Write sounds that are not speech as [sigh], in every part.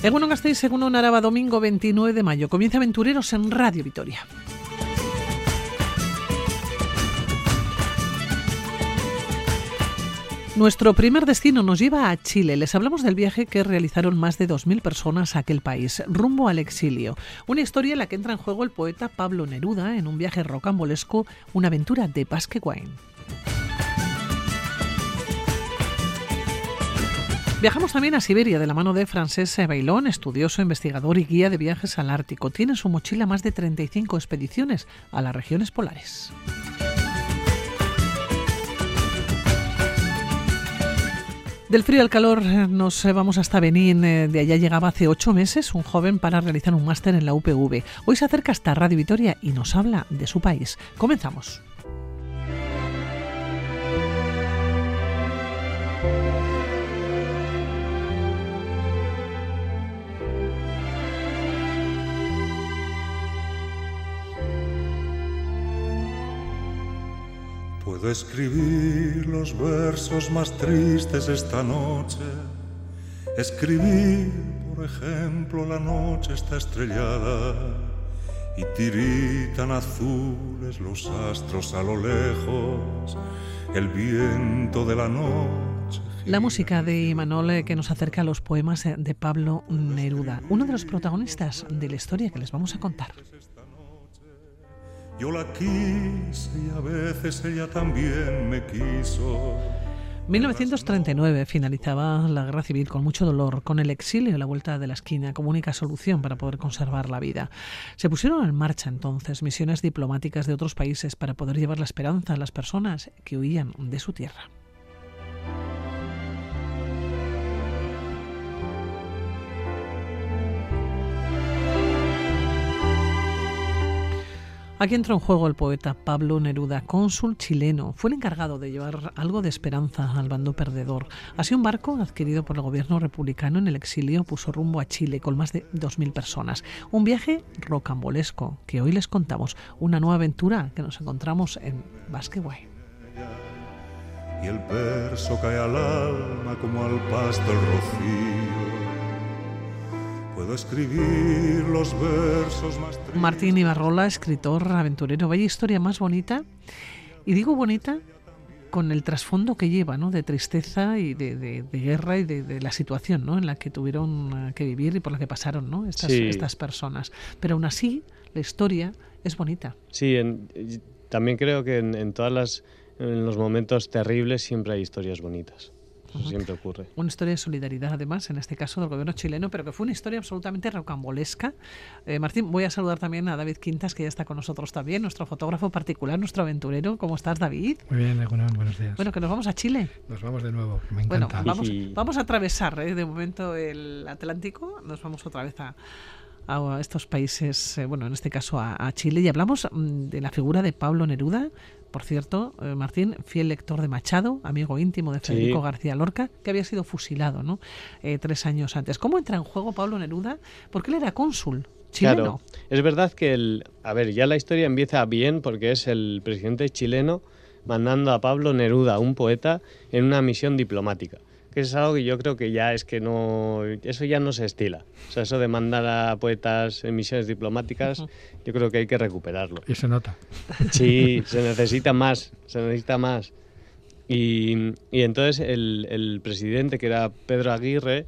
Egunon Gasteiz, según Araba, domingo 29 de mayo. Comienza Aventureros en Radio Vitoria. Nuestro primer destino nos lleva a Chile. Les hablamos del viaje que realizaron más de 2.000 personas a aquel país, rumbo al exilio. Una historia en la que entra en juego el poeta Pablo Neruda en un viaje rocambolesco, una aventura de Basque Viajamos también a Siberia de la mano de Francés Bailón, estudioso, investigador y guía de viajes al Ártico. Tiene en su mochila más de 35 expediciones a las regiones polares. Del frío al calor eh, nos eh, vamos hasta Benín. Eh, de allá llegaba hace ocho meses un joven para realizar un máster en la UPV. Hoy se acerca hasta Radio Vitoria y nos habla de su país. Comenzamos. Puedo escribir los versos más tristes esta noche. Escribir, por ejemplo, la noche está estrellada y tiritan azules los astros a lo lejos, el viento de la noche. La música de Imanol que nos acerca a los poemas de Pablo Neruda, uno de los protagonistas de la historia que les vamos a contar. Yo la quise y a veces ella también me quiso. 1939 finalizaba la guerra civil con mucho dolor, con el exilio y la vuelta de la esquina como única solución para poder conservar la vida. Se pusieron en marcha entonces misiones diplomáticas de otros países para poder llevar la esperanza a las personas que huían de su tierra. Aquí entró en juego el poeta Pablo Neruda, cónsul chileno. Fue el encargado de llevar algo de esperanza al bando perdedor. Así un barco adquirido por el gobierno republicano en el exilio puso rumbo a Chile con más de 2.000 personas. Un viaje rocambolesco que hoy les contamos. Una nueva aventura que nos encontramos en Basque Y el cae al alma como al pasto rocío Puedo escribir los versos más Martín Ibarrola, escritor, aventurero. Vaya historia más bonita. Y digo bonita con el trasfondo que lleva, ¿no? De tristeza y de, guerra y de, la situación, ¿no? En la que tuvieron que vivir y por la que pasaron, ¿no? Estas, estas personas. Pero aún así, la historia es bonita. Sí, también creo que en, en todas las en los momentos terribles siempre hay historias bonitas siempre ocurre. Una historia de solidaridad, además, en este caso del gobierno chileno, pero que fue una historia absolutamente rocambolesca. Eh, Martín, voy a saludar también a David Quintas, que ya está con nosotros también, nuestro fotógrafo particular, nuestro aventurero. ¿Cómo estás, David? Muy bien, buenos días. Bueno, que nos vamos a Chile. Nos vamos de nuevo, me encanta. Bueno, vamos, vamos a atravesar eh, de momento el Atlántico, nos vamos otra vez a a estos países, eh, bueno, en este caso a, a, Chile, y hablamos mm, de la figura de Pablo Neruda, por cierto, eh, Martín, fiel lector de Machado, amigo íntimo de Federico García Lorca, que había sido fusilado ¿no? Eh, tres años antes. ¿Cómo entra en juego Pablo Neruda? Porque él era cónsul. Chileno. Claro, es verdad que el, a ver, ya la historia empieza bien porque es el presidente chileno mandando a Pablo Neruda, un poeta, en una misión diplomática que es algo que yo creo que ya es que no, eso ya no se estila. O sea, eso de mandar a poetas en misiones diplomáticas, yo creo que hay que recuperarlo. Y se nota. Sí, se necesita más, se necesita más. Y, y entonces el, el, presidente, que era Pedro Aguirre,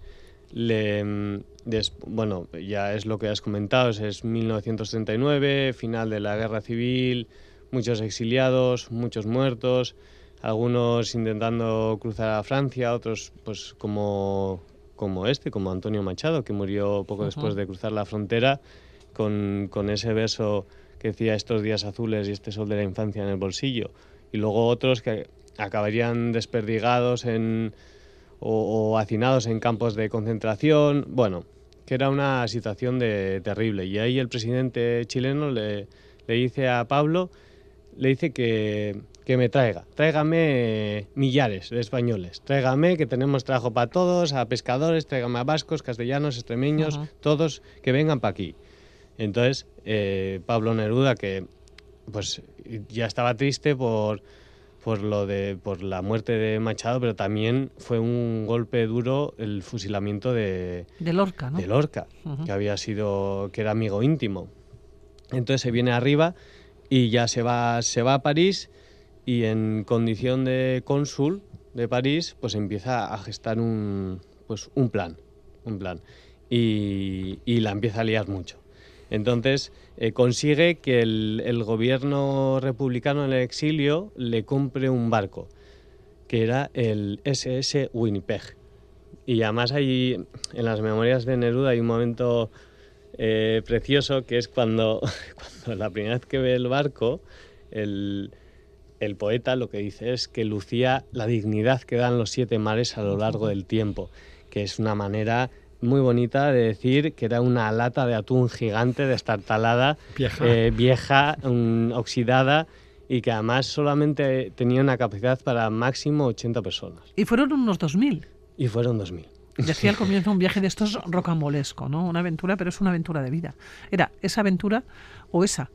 le, bueno, ya es lo que has comentado, es 1939, final de la guerra civil, muchos exiliados, muchos muertos algunos intentando cruzar a Francia, otros pues como, como este, como Antonio Machado, que murió poco después de cruzar la frontera, con, con, ese beso que decía estos días azules y este sol de la infancia en el bolsillo. Y luego otros que acabarían desperdigados en, o, hacinados en campos de concentración. Bueno, que era una situación de, terrible. Y ahí el presidente chileno le, le dice a Pablo, le dice que, que me traiga. Tráigame millares de españoles. Tráigame que tenemos trabajo para todos, a pescadores, tráigame a vascos, castellanos, extremeños, todos que vengan para aquí. Entonces, eh, Pablo Neruda, que pues ya estaba triste por, por lo de por la muerte de Machado, pero también fue un golpe duro el fusilamiento de, de Lorca, ¿no? De Lorca, que había sido que era amigo íntimo. Entonces se viene arriba y ya se va se va a París y en condición de cónsul de París, pues empieza a gestar un pues un plan, un plan y, y la empieza a liar mucho. Entonces eh, consigue que el, gobierno republicano en el exilio le compre un barco, que era el SS Winnipeg. Y además hay, en las memorias de Neruda hay un momento eh, precioso que es cuando, [laughs] cuando la primera vez que ve el barco, el, el poeta lo que dice es que lucía la dignidad que dan los siete mares a lo largo del tiempo, que es una manera muy bonita de decir que era una lata de atún gigante, destartalada, vieja, eh, vieja oxidada y que además solamente tenía una capacidad para máximo 80 personas. Y fueron unos 2.000. Y fueron 2.000. Decía al comienzo un viaje de estos rocambolesco, ¿no? Una aventura, pero es una aventura de vida. Era esa aventura o esa.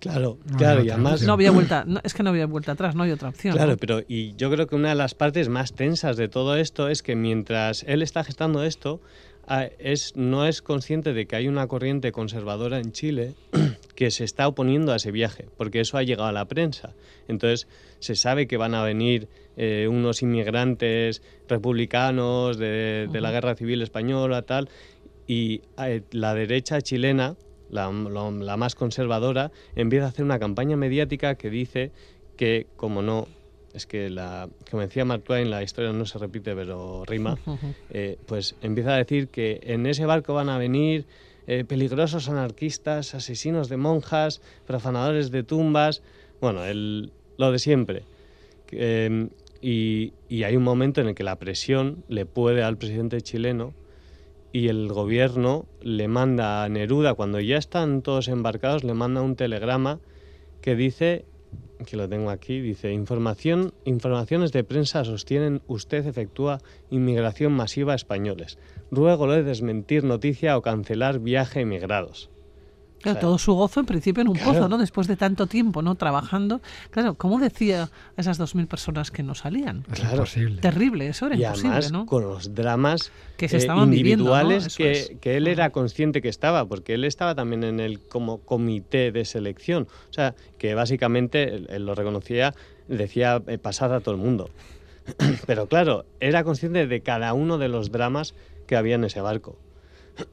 Claro, claro, y además... No había vuelta, es que no había vuelta atrás, no hay otra opción. Claro, pero y yo creo que una de las partes más tensas de todo esto es que mientras él está gestando esto, es, no es consciente de que hay una corriente conservadora en Chile [clears throat] que se está oponiendo a ese viaje, porque eso ha llegado a la prensa. Entonces se sabe que van a venir eh, unos inmigrantes republicanos de, la guerra civil española, tal, y eh, la derecha chilena, la, la más conservadora, empieza a hacer una campaña mediática que dice que, como no es que, la, como decía Mark Twain, la historia no se repite, pero rima, [laughs] eh, pues empieza a decir que en ese barco van a venir eh, peligrosos anarquistas, asesinos de monjas, profanadores de tumbas, bueno, el, lo de siempre. Em, y, y, hay un momento en el que la presión le puede al presidente chileno y el gobierno le manda a Neruda, cuando ya están todos embarcados, le manda un telegrama que dice que lo tengo aquí, dice, información, informaciones de prensa sostienen usted efectúa inmigración masiva a españoles. Ruego de desmentir noticia o cancelar viaje emigrados. Claro, todo su gozo en principio en un pozo, ¿no? Después de tanto tiempo, ¿no? Trabajando. Claro, ¿cómo decía a esas dos mil personas que no salían? Claro. Terrible, eso era y imposible, además, ¿no? con los dramas que se eh, estaban individuales viviendo, que, que, él era consciente que estaba, porque él estaba también en el como comité de selección. O sea, que básicamente él, lo reconocía, decía eh, pasar a todo el mundo. [clears throat] Pero claro, era consciente de cada uno de los dramas que había en ese barco.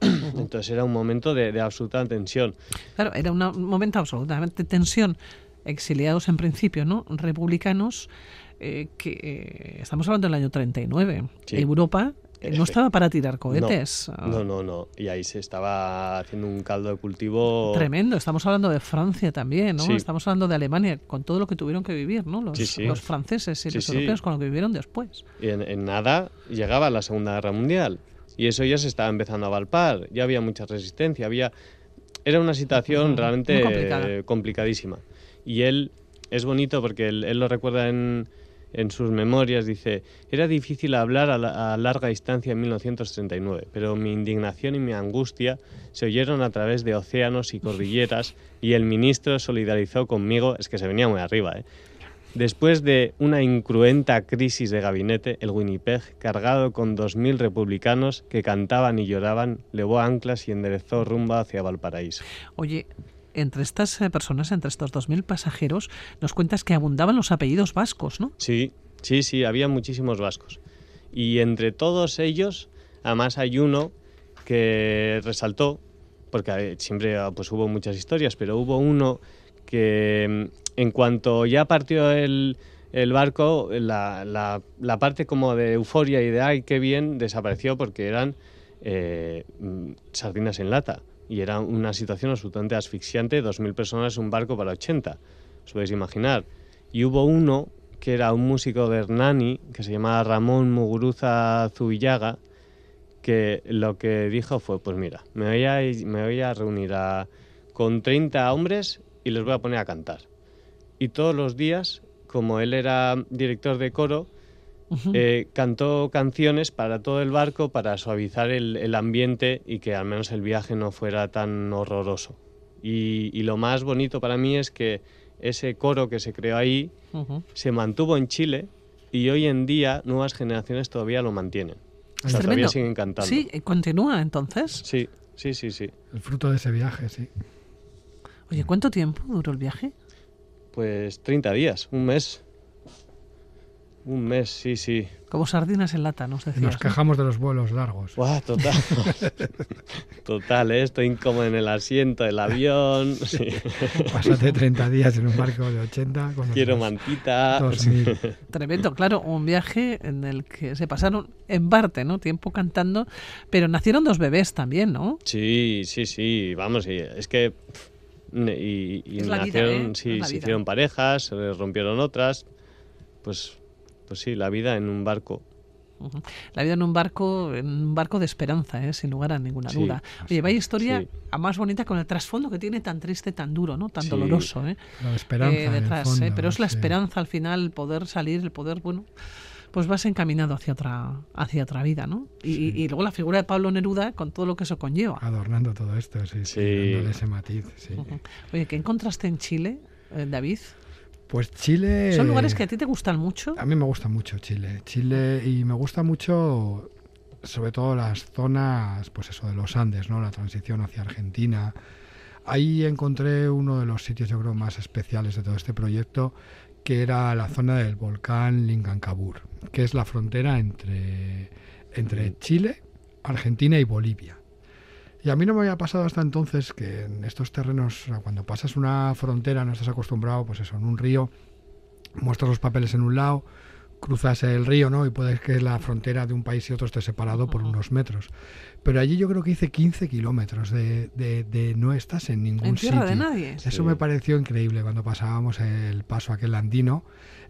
[clears throat] Entonces era un momento de, absoluta tensión. Claro, era un momento absolutamente tensión. Exiliados en principio, ¿no? Republicanos, eh, que eh, estamos hablando del año 39. Europa eh, no estaba para tirar cohetes. No, no, no, Y ahí se estaba haciendo un caldo de cultivo. Tremendo. Estamos hablando de Francia también, ¿no? Estamos hablando de Alemania, con todo lo que tuvieron que vivir, ¿no? Los, los franceses y los europeos con lo que vivieron después. Y en, en, nada llegaba la Segunda Guerra Mundial. Y eso ya se estaba empezando a valpar, ya había mucha resistencia, había... Era una situación realmente complicadísima. Y él es bonito porque él, lo recuerda en, en, sus memorias, dice, era difícil hablar a, larga distancia en 1939, pero mi indignación y mi angustia se oyeron a través de océanos y cordilleras y el ministro solidarizó conmigo, es que se venía muy arriba, ¿eh? Después de una incruenta crisis de gabinete, el Winnipeg, cargado con 2.000 republicanos que cantaban y lloraban, levó anclas y enderezó rumbo hacia Valparaíso. Oye, entre estas eh, personas, entre estos 2.000 pasajeros, nos cuentas que abundaban los apellidos vascos, ¿no? Sí, sí, sí, había muchísimos vascos. Y entre todos ellos, además hay uno que resaltó, porque siempre ah, pues, hubo muchas historias, pero hubo uno que mm, en cuanto ya partió el, barco, la, parte como de euforia y de ay, qué bien, desapareció porque eran eh, mm, sardinas en lata. Y era una situación absolutamente asfixiante, 2.000 personas, un barco para 80, os podéis imaginar. Y hubo uno que era un músico de Hernani, que se llamaba Ramón Muguruza Zubillaga, que lo que dijo fue, pues mira, me voy a, reunir con 30 hombres y les voy a poner a cantar. Y todos los días, como él era director de coro, eh, cantó canciones para todo el barco para suavizar el, ambiente y que al menos el viaje no fuera tan horroroso. Y, lo más bonito para mí es que ese coro que se creó ahí se mantuvo en Chile y hoy en día nuevas generaciones todavía lo mantienen. O sea, todavía siguen cantando. Sí, continúa entonces. Sí, sí, sí, sí. El fruto de ese viaje, sí. Oye, ¿cuánto tiempo duró el viaje? Pues 30 días, un mes. Un mes, sí, sí. Como sardinas en lata, nos decías. Nos quejamos de los vuelos largos. Buah, total. [laughs] total, ¿eh? estoy incómodo en el asiento del avión. [laughs] Sí. [laughs] Pásate 30 días en un barco de 80. Con Quiero mantita. 2000. Tremendo, claro, un viaje en el que se pasaron en parte, ¿no? Tiempo cantando, pero nacieron dos bebés también, ¿no? Sí, sí, sí, vamos, es que... Y, y nacieron, ¿eh? sí, se hicieron parejas, se rompieron otras, pues pues sí, la vida en un barco. La vida en un barco, en un barco de esperanza, ¿eh? sin lugar a ninguna duda. Oye, vaya historia a más bonita con el trasfondo que tiene tan triste, tan duro, ¿no? Tan doloroso, ¿eh? La esperanza eh, detrás, ¿eh? pero es la esperanza al final, el poder salir, el poder, bueno, pues vas encaminado hacia otra, hacia otra vida, ¿no? Y, luego la figura de Pablo Neruda con todo lo que eso conlleva. Adornando todo esto, sí, sí, ese matiz, sí. Oye, ¿qué encontraste en Chile, David? Pues Chile... ¿Son lugares que a ti te gustan mucho? A mí me gusta mucho Chile. Chile y me gusta mucho sobre todo las zonas, pues eso, de los Andes, ¿no? La transición hacia Argentina. Ahí encontré uno de los sitios, yo creo, más especiales de todo este proyecto, que era la zona del volcán Lingancabur, que es la frontera entre, entre Chile, Argentina y Bolivia. Y a mí no me había pasado hasta entonces que en estos terrenos, cuando pasas una frontera, no estás acostumbrado, pues eso, en un río, muestras los papeles en un lado, cruzas el río, ¿no? Y puedes que la frontera de un país y otro esté separado por unos metros. Pero allí yo creo que hice 15 kilómetros de, de, no estás en ningún en tierra de nadie. Eso me pareció increíble cuando pasábamos el paso aquel andino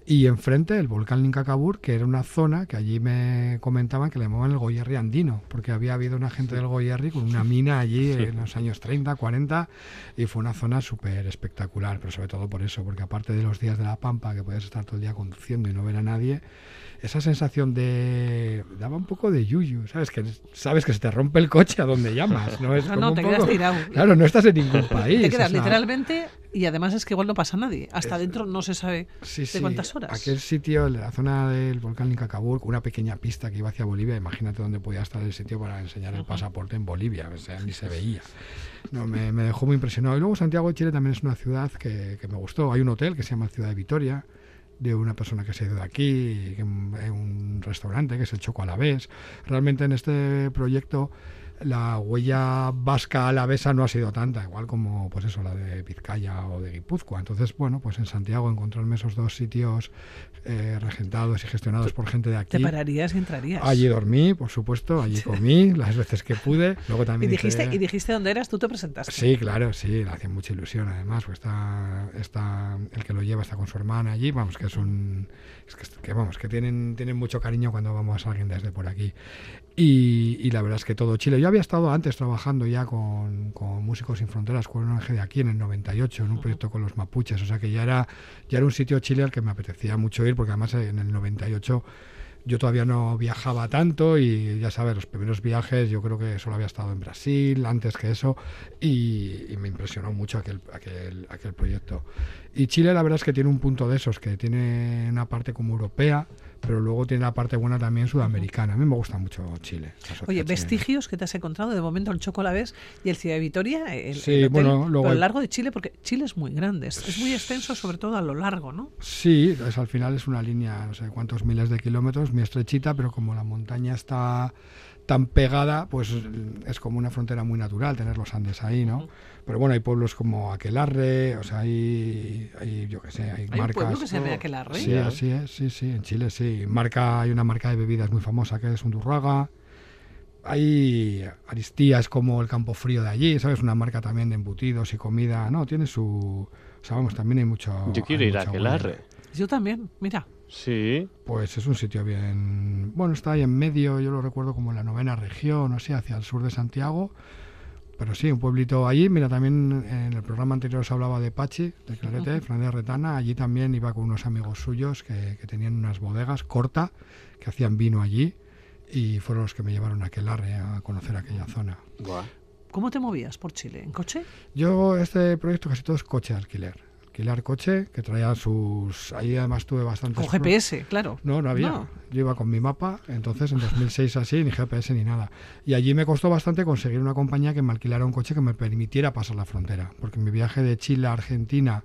y enfrente el volcán Lincacabur, que era una zona que allí me comentaban que le llamaban el Goyerri andino, porque había habido una gente del Goyerri con una mina allí en los años 30, 40, y fue una zona súper espectacular, pero sobre todo por eso, porque aparte de los días de la Pampa, que puedes estar todo el día conduciendo y no ver a nadie, esa sensación de... daba un poco de yuyu, ¿sabes? Que sabes que se te rompe el coche a donde llamas, ¿no? Es [laughs] no, no, te quedas tirado. Claro, no estás en ningún [laughs] país. Te quedas literalmente y además es que igual no pasa nadie. Hasta adentro no se sabe de cuántas horas. Aquel sitio, la zona del volcán Incacabur, una pequeña pista que iba hacia Bolivia, imagínate dónde podía estar el sitio para enseñar el pasaporte en Bolivia, o sea, ni se [laughs] veía. No, me, dejó muy impresionado. Y luego Santiago de Chile también es una ciudad que, que me gustó. Hay un hotel que se llama Ciudad de Vitoria, de una persona que se ha ido de aquí, en un restaurante que es el Choco Alavés. Realmente en este proyecto la huella vasca alavesa no ha sido tanta, igual como pues eso, la de Vizcaya o de Guipúzcoa. Entonces, bueno, pues en Santiago encontrarme esos dos sitios eh, regentados y gestionados por gente de aquí. ¿Te pararías y entrarías? Allí dormí, por supuesto, allí comí las veces que pude. Luego [laughs] también ¿Y dijiste, ¿Y dijiste dónde eras? ¿Tú te presentaste? Sí, claro, sí, le hacía mucha ilusión además, pues está, está, el que lo lleva está con su hermana allí, vamos, que es un... Es que, vamos, que tienen, tienen mucho cariño cuando vamos a alguien desde por aquí. Y, la verdad es que todo Chile. Yo había estado antes trabajando ya con, Músicos Sin Fronteras, con un de aquí en el 98, en un proyecto con los mapuches. O sea que ya era, ya era un sitio Chile al que me apetecía mucho ir, porque además en el 98 yo todavía no viajaba tanto y ya sabes, los primeros viajes yo creo que solo había estado en Brasil antes que eso y, me impresionó mucho aquel, aquel, aquel proyecto. Y Chile la verdad es que tiene un punto de esos, que tiene una parte como europea, pero luego tiene la parte buena también sudamericana. A mí me gusta mucho Chile. Oye, vestigios que te has encontrado de momento el Chocolabés y el Ciudad de Vitoria, el, sí, bueno, a lo largo de Chile, porque Chile es muy grande, es, muy extenso sobre todo a lo largo, ¿no? Sí, es, al final es una línea, no sé cuántos miles de kilómetros, muy estrechita, pero como la montaña está tan pegada, pues es como una frontera muy natural tener los Andes ahí, ¿no? Pero bueno, hay pueblos como Aquelarre, o sea, hay, hay yo qué sé, hay, ¿Hay marcas. Un pueblo que se llama Aquelarre? Sí, así es, sí, sí, en Chile sí. Marca, hay una marca de bebidas muy famosa que es Undurraga. Hay Aristía, es como el campo frío de allí, ¿sabes? Una marca también de embutidos y comida, no, tiene su... O sea, vamos, también hay mucho... Yo quiero ir a Aquelarre. Yo también, mira. Sí. Pues es un sitio bien... Bueno, está ahí en medio, yo lo recuerdo como en la novena región, no sé, hacia el sur de Santiago pero sí, un pueblito allí. Mira, también en el programa anterior se hablaba de Pachi, de Clarete, uh Retana. Allí también iba con unos amigos suyos que, tenían unas bodegas corta, que hacían vino allí. Y fueron los que me llevaron a Aquelarre a conocer aquella zona. ¿Cómo te movías por Chile? ¿En coche? Yo, este proyecto casi todo es coche de alquiler alquilar coche, que traía sus... Ahí además tuve bastante... Con GPS, claro. No, no había. Yo iba con mi mapa, entonces en 2006 así, ni GPS ni nada. Y allí me costó bastante conseguir una compañía que me alquilara un coche que me permitiera pasar la frontera, porque mi viaje de Chile a Argentina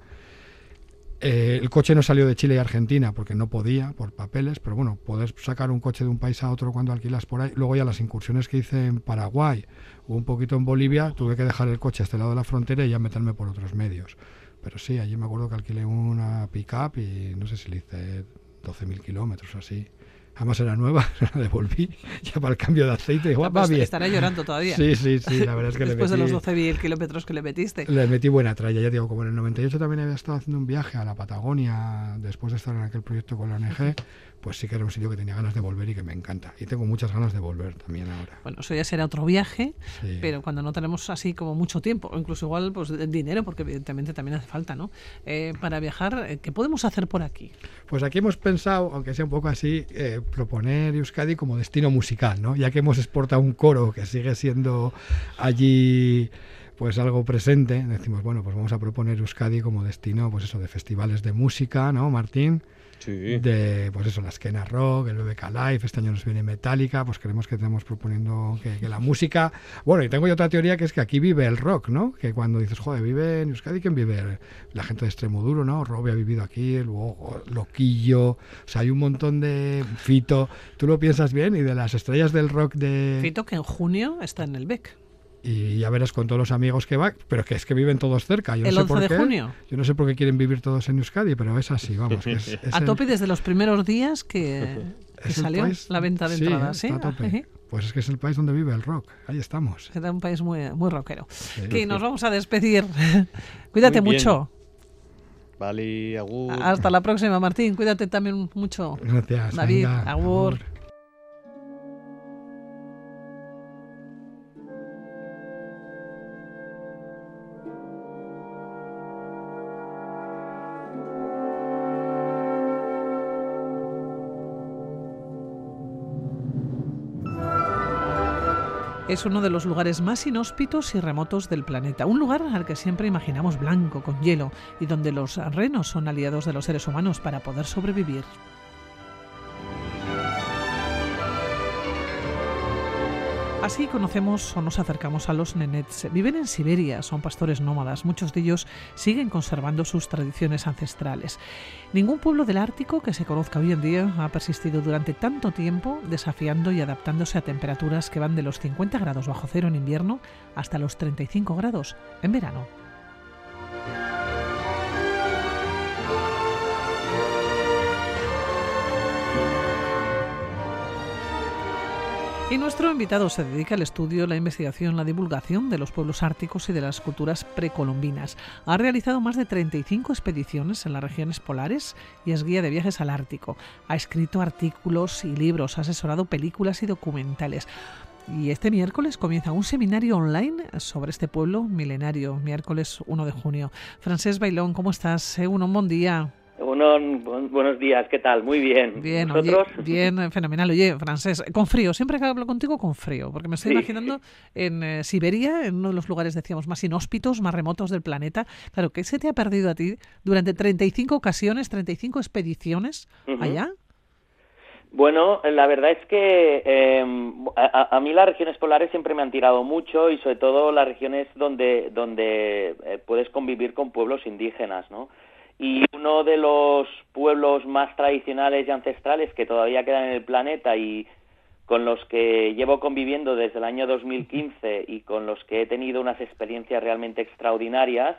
eh, el coche no salió de Chile y Argentina porque no podía por papeles, pero bueno, poder sacar un coche de un país a otro cuando alquilas por ahí. Luego ya las incursiones que hice en Paraguay o un poquito en Bolivia, tuve que dejar el coche a este lado de la frontera y ya meterme por otros medios. Pero sí, allí me acuerdo que alquilé una pick-up y no sé si le hice 12.000 kilómetros así. Además era nueva, [laughs] la devolví ya para el cambio de aceite. Igual, pues va bien. Estará llorando todavía. Sí, sí, sí, la verdad es que Después le metí, de los 12.000 kilómetros que le metiste. Le metí buena tralla, ya digo, como en el 98 también había estado haciendo un viaje a la Patagonia después de estar en aquel proyecto con la ONG, pues sí que era un sitio que tenía ganas de volver y que me encanta. Y tengo muchas ganas de volver también ahora. Bueno, eso ya será otro viaje, Sí. pero cuando no tenemos así como mucho tiempo, o incluso igual pues dinero, porque evidentemente también hace falta, ¿no? Eh, para viajar, eh, ¿qué podemos hacer por aquí? Pues aquí hemos pensado, aunque sea un poco así, eh, proponer Euskadi como destino musical, ¿no? Ya que hemos exportado un coro que sigue siendo allí pues algo presente, decimos, bueno, pues vamos a proponer Euskadi como destino, pues eso, de festivales de música, ¿no, Martín? Sí. de pues eso, la Esquena Rock, el BBK Live, este año nos viene Metallica, pues queremos que estemos proponiendo que, que la música... Bueno, y tengo yo otra teoría que es que aquí vive el rock, ¿no? Que cuando dices, joder, vive en Euskadi, ¿quién vive? La gente de Extremoduro, ¿no? Robbie ha vivido aquí, luego Loquillo, o sea, hay un montón de... Fito, tú lo piensas bien, y de las estrellas del rock de... Fito, que en junio está en el BEC. Y ya verás con todos los amigos que va, pero que es que viven todos cerca. Yo no El sé 11 por de qué. junio. Yo no sé por qué quieren vivir todos en Euskadi, pero es así, vamos. que es- [laughs] es A el- tope desde los primeros días que, [laughs] salió país- la venta de sí, entradas. está ¿sí? a tope. Ajá. Pues es que es el país donde vive el rock. Ahí estamos. Era un país muy, muy rockero. Sí. Que nos vamos a despedir. [laughs] Cuídate mucho. Vale, agur. Hasta la próxima, Martín. Cuídate también mucho. Gracias. David, venga, agur. Es uno de los lugares más inhóspitos y remotos del planeta, un lugar al que siempre imaginamos blanco, con hielo, y donde los renos son aliados de los seres humanos para poder sobrevivir. Así conocemos o nos acercamos a los nenets. Viven en Siberia, son pastores nómadas. Muchos de ellos siguen conservando sus tradiciones ancestrales. Ningún pueblo del Ártico que se conozca hoy en día ha persistido durante tanto tiempo desafiando y adaptándose a temperaturas que van de los 50 grados bajo cero en invierno hasta los 35 grados en verano. Y nuestro invitado se dedica al estudio, la investigación, la divulgación de los pueblos árticos y de las culturas precolombinas. Ha realizado más de 35 expediciones en las regiones polares y es guía de viajes al Ártico. Ha escrito artículos y libros, ha asesorado películas y documentales. Y este miércoles comienza un seminario online sobre este pueblo milenario, miércoles 1 de junio. Francés Bailón, ¿cómo estás? Eh, un buen día. Buenos días, ¿qué tal? Muy bien. Bien, bien, eh, fenomenal. Oye, francés, con frío, siempre que hablo contigo con frío, porque me estoy Sí. imaginando en eh, Siberia, en uno de los lugares, decíamos, más inhóspitos, más remotos del planeta. Claro, ¿qué se te ha perdido a ti durante 35 ocasiones, 35 expediciones Ujú. allá? Bueno, la verdad es que eh, a, a- a mí las regiones polares siempre me han tirado mucho y sobre todo las regiones donde, donde eh, puedes convivir con pueblos indígenas, ¿no? Y uno de los pueblos más tradicionales y ancestrales que todavía quedan en el planeta y con los que llevo conviviendo desde el año 2015 y con los que he tenido unas experiencias realmente extraordinarias,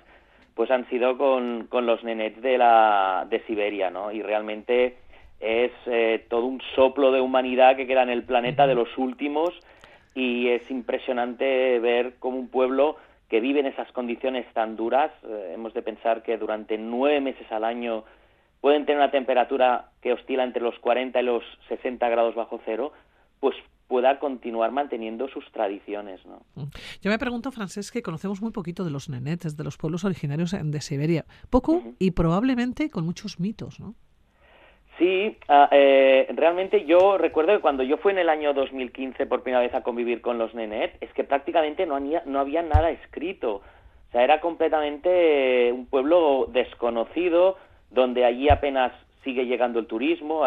pues han sido con, con los nenets de, la, de Siberia, ¿no? Y realmente es eh, todo un soplo de humanidad que queda en el planeta de los últimos y es impresionante ver cómo un pueblo que vive en esas condiciones tan duras, eh, hemos de pensar que durante nueve meses al año pueden tener una temperatura que oscila entre los 40 y los 60 grados bajo cero, pues pueda continuar manteniendo sus tradiciones, ¿no? Yo me pregunto, Francés, que conocemos muy poquito de los nenetes, de los pueblos originarios de Siberia. Poco y probablemente con muchos mitos, ¿no? Sí, ah, eh, realmente yo recuerdo que cuando yo fui en el año 2015 por primera vez a convivir con los Nenet, es que prácticamente no había, no había nada escrito. O sea, era completamente un pueblo desconocido, donde allí apenas sigue llegando el turismo,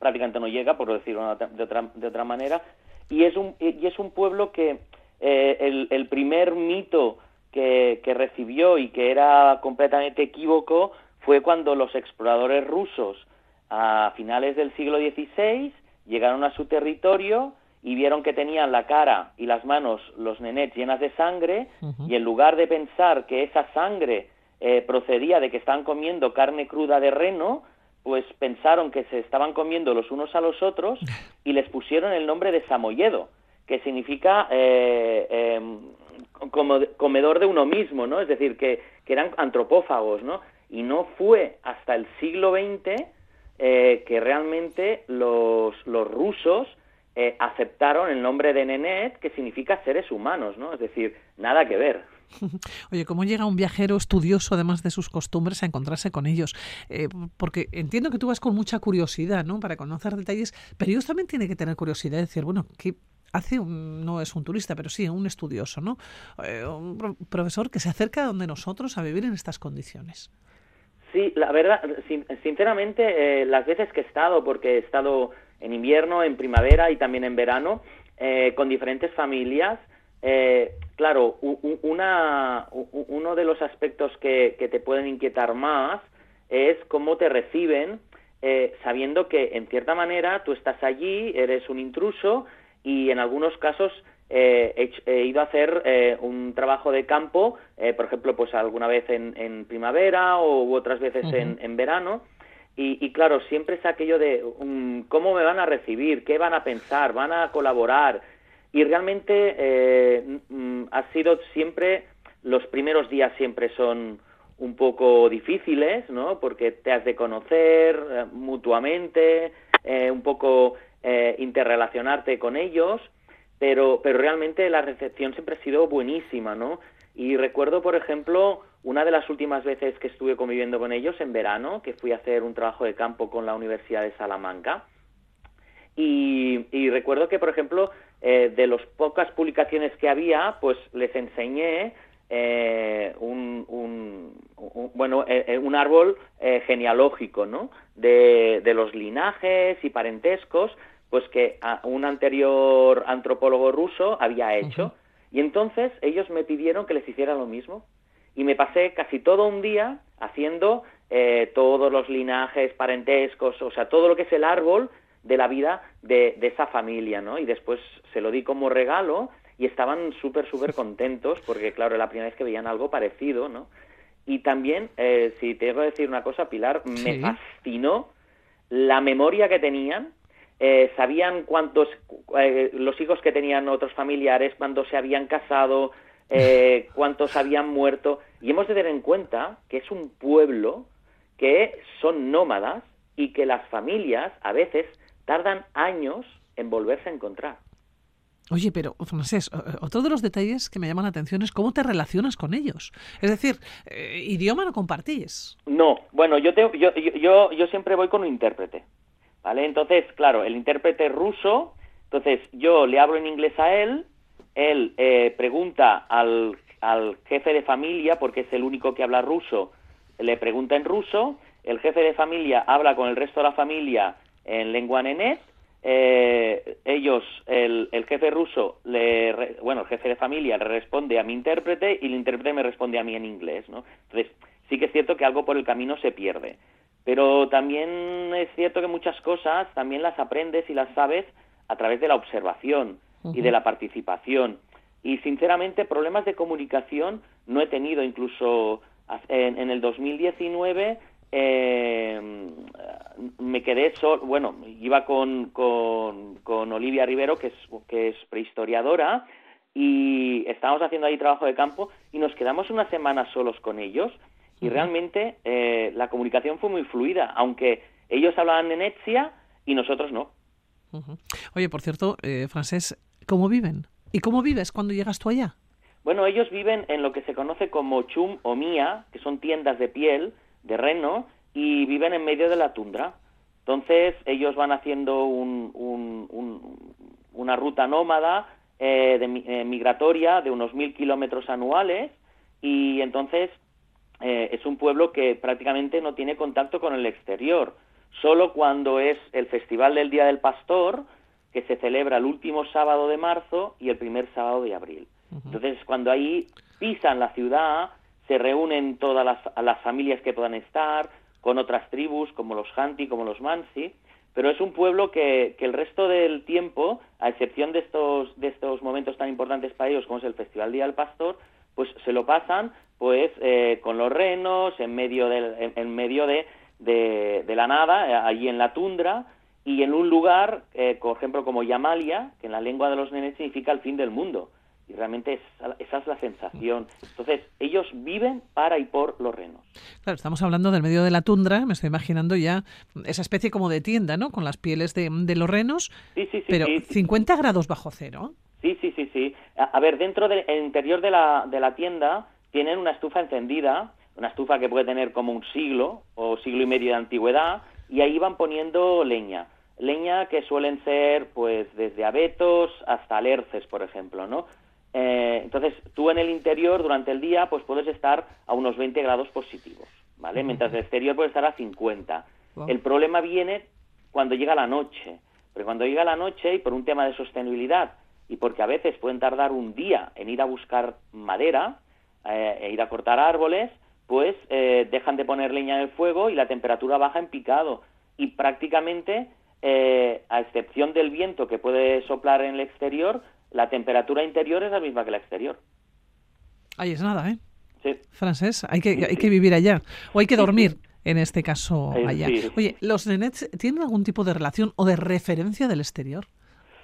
prácticamente no llega, por decirlo de otra, de otra manera, y es un, y es un pueblo que eh, el, primer mito que, que recibió y que era completamente equívoco fue cuando los exploradores rusos a finales del siglo XVI llegaron a su territorio y vieron que tenían la cara y las manos, los nenets llenas de sangre, y en lugar de pensar que esa sangre eh, procedía de que estaban comiendo carne cruda de reno, pues pensaron que se estaban comiendo los unos a los otros y les pusieron el nombre de Samoyedo, que significa eh, em, comedor de uno mismo, ¿no? Es decir, que, que, eran antropófagos, ¿no? Y no fue hasta el siglo XX eh, que realmente los, rusos eh, aceptaron el nombre de Nenet, que significa seres humanos, ¿no? Es decir, nada que ver. [laughs] Oye, ¿cómo llega un viajero estudioso, además de sus costumbres, a encontrarse con ellos? Eh, porque entiendo que tú vas con mucha curiosidad, ¿no? Para conocer detalles, pero ellos también tienen que tener curiosidad de decir, bueno, ¿qué hace un, no es un turista, pero sí un estudioso, ¿no? Un profesor que se acerca a donde nosotros a vivir en estas condiciones. Sí, la verdad, sinceramente, eh, las veces que he estado, porque he estado en invierno, en primavera y también en verano, con diferentes familias, eh, claro, una, uno de los aspectos que, te pueden inquietar más es cómo te reciben, eh, sabiendo que en cierta manera tú estás allí, eres un intruso y en algunos casos eh, he, ido a hacer un trabajo de campo, por ejemplo, pues alguna vez en, primavera o otras veces en, verano. Y, y, claro, siempre es aquello de um, cómo me van a recibir, qué van a pensar, van a colaborar, y realmente eh, mm, ha sido siempre, los primeros días siempre son un poco difíciles, ¿no? Porque te has de conocer eh, mutuamente, eh, un poco interrelacionarte con ellos, pero, pero realmente la recepción siempre ha sido buenísima, ¿no? Y recuerdo, por ejemplo, una de las últimas veces que estuve conviviendo con ellos en verano, que fui a hacer un trabajo de campo con la Universidad de Salamanca, y, recuerdo que, por ejemplo, eh, de las pocas publicaciones que había, pues les enseñé eh, un, bueno, eh, un árbol genealógico, ¿no? De, los linajes y parentescos, pues que un anterior antropólogo ruso había hecho. Y entonces ellos me pidieron que les hiciera lo mismo. Y me pasé casi todo un día haciendo todos los linajes, parentescos, o sea, todo lo que es el árbol de la vida de, esa familia, ¿no? Y después se lo di como regalo y estaban súper, súper [laughs] contentos porque, claro, era la primera vez que veían algo parecido, ¿no? Y también, eh, si te que decir una cosa, Pilar, me fascinó la memoria que tenían. Eh, sabían cuántos, eh, los hijos que tenían otros familiares, cuando se habían casado, [laughs] cuántos habían muerto. Y hemos de tener en cuenta que es un pueblo que son nómadas y que las familias a veces tardan años en volverse a encontrar. Oye, pero Francés, otro de los detalles que me llaman la atención es cómo te relacionas con ellos. Es decir, eh, ¿idioma no compartís? No, bueno, yo, yo, yo, yo siempre voy con un intérprete, ¿vale? Entonces, claro, el intérprete ruso, entonces yo le hablo en inglés a él, él eh, pregunta al, jefe de familia, porque es el único que habla ruso, le pregunta en ruso, el jefe de familia habla con el resto de la familia en lengua nenet. Eh, ellos, el, jefe ruso, le, bueno, el jefe de familia le responde a mi intérprete y el intérprete me responde a mí en inglés, ¿no? Entonces, sí que es cierto que algo por el camino se pierde. Pero también es cierto que muchas cosas también las aprendes y las sabes a través de la observación y de la participación. Y sinceramente problemas de comunicación no he tenido. Incluso en, en el 2019 eh, me quedé solo, bueno, iba con, con, Olivia Rivero, que es, que es prehistoriadora, y estábamos haciendo ahí trabajo de campo y nos quedamos una semana solos con ellos y realmente eh, la comunicación fue muy fluida, aunque ellos hablaban en Etsia y nosotros no. Oye, por cierto, eh, Francés, ¿cómo viven? ¿Y cómo vives cuando llegas tú allá? Bueno, ellos viven en lo que se conoce como chum o mía, que son tiendas de piel, de reno y viven en medio de la tundra. Entonces ellos van haciendo una ruta nómada eh, de, eh, migratoria de unos mil kilómetros anuales y entonces eh, es un pueblo que prácticamente no tiene contacto con el exterior. Solo cuando es el Festival del Día del Pastor, que se celebra el último sábado de marzo y el primer sábado de abril. Entonces, cuando ahí pisan la ciudad, se reúnen todas las, las familias que puedan estar, con otras tribus como los Hanti, como los Mansi, pero es un pueblo que, que, el resto del tiempo, a excepción de estos, de estos momentos tan importantes para ellos como es el Festival Día del Pastor, pues se lo pasan pues eh, con los renos, en medio, del, en, medio de, de, de, la nada, eh, allí en la tundra, y en un lugar, eh, por ejemplo, como Yamalia, que en la lengua de los nenes significa el fin del mundo. Y realmente es, esa es la sensación. Entonces, ellos viven para y por los renos. Claro, estamos hablando del medio de la tundra, me estoy imaginando ya esa especie como de tienda, ¿no? Con las pieles de, de los renos. Sí, sí, sí. Pero sí. 50 grados bajo cero. Sí, sí, sí, sí. A, a ver, dentro del interior de la, de la tienda tienen una estufa encendida, una estufa que puede tener como un siglo o siglo y medio de antigüedad, y ahí van poniendo leña. Leña que suelen ser, pues, desde abetos hasta alerces, por ejemplo, ¿no? Eh, entonces, tú en el interior durante el día, pues puedes estar a unos 20 grados positivos, ¿vale? Mientras el exterior puede estar a 50. Wow. El problema viene cuando llega la noche. Pero cuando llega la noche, y por un tema de sostenibilidad, y porque a veces pueden tardar un día en ir a buscar madera, eh, e ir a cortar árboles, pues eh, dejan de poner leña en el fuego y la temperatura baja en picado. Y prácticamente, eh, a excepción del viento que puede soplar en el exterior, la temperatura interior es la misma que la exterior. Ahí es nada, ¿eh? Sí. Francés, hay que, hay que vivir allá. O hay que dormir. En este caso, allá. Sí. Oye, ¿los nenets tienen algún tipo de relación o de referencia del exterior?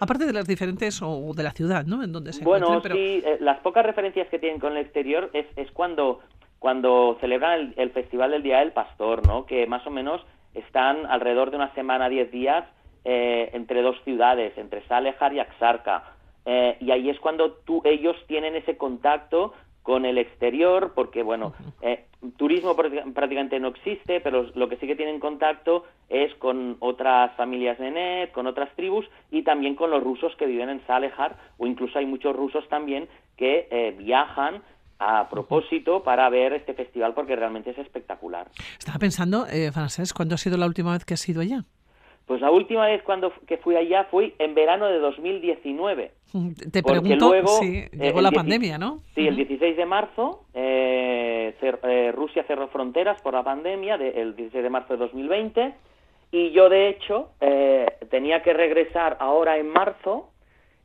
Aparte de las diferentes o de la ciudad, ¿no? En donde se bueno, pero... sí, eh, las pocas referencias que tienen con el exterior es, es cuando cuando celebran el, el, festival del Día del Pastor, ¿no? Que más o menos están alrededor de una semana, diez días eh, entre dos ciudades, entre Salejar y Axarca, eh, y ahí es cuando tú, ellos tienen ese contacto con el exterior, porque bueno, eh, turismo prácticamente no existe, pero lo que sí que tienen contacto es con otras familias de net, con otras tribus y también con los rusos que viven en Salejar, o incluso hay muchos rusos también que eh, viajan a propósito para ver este festival porque realmente es espectacular. Estaba pensando, eh, Francés, ¿cuándo ha sido la última vez que has ido allá? Pues la última vez cuando que fui allá fui en verano de 2019. [laughs] Te pregunto luego, si llegó eh, la pandemia, ¿no? Sí, el 16 de marzo eh, cer eh, Rusia cerró fronteras por la pandemia, de, el 16 de marzo de 2020, y yo de hecho eh, tenía que regresar ahora en marzo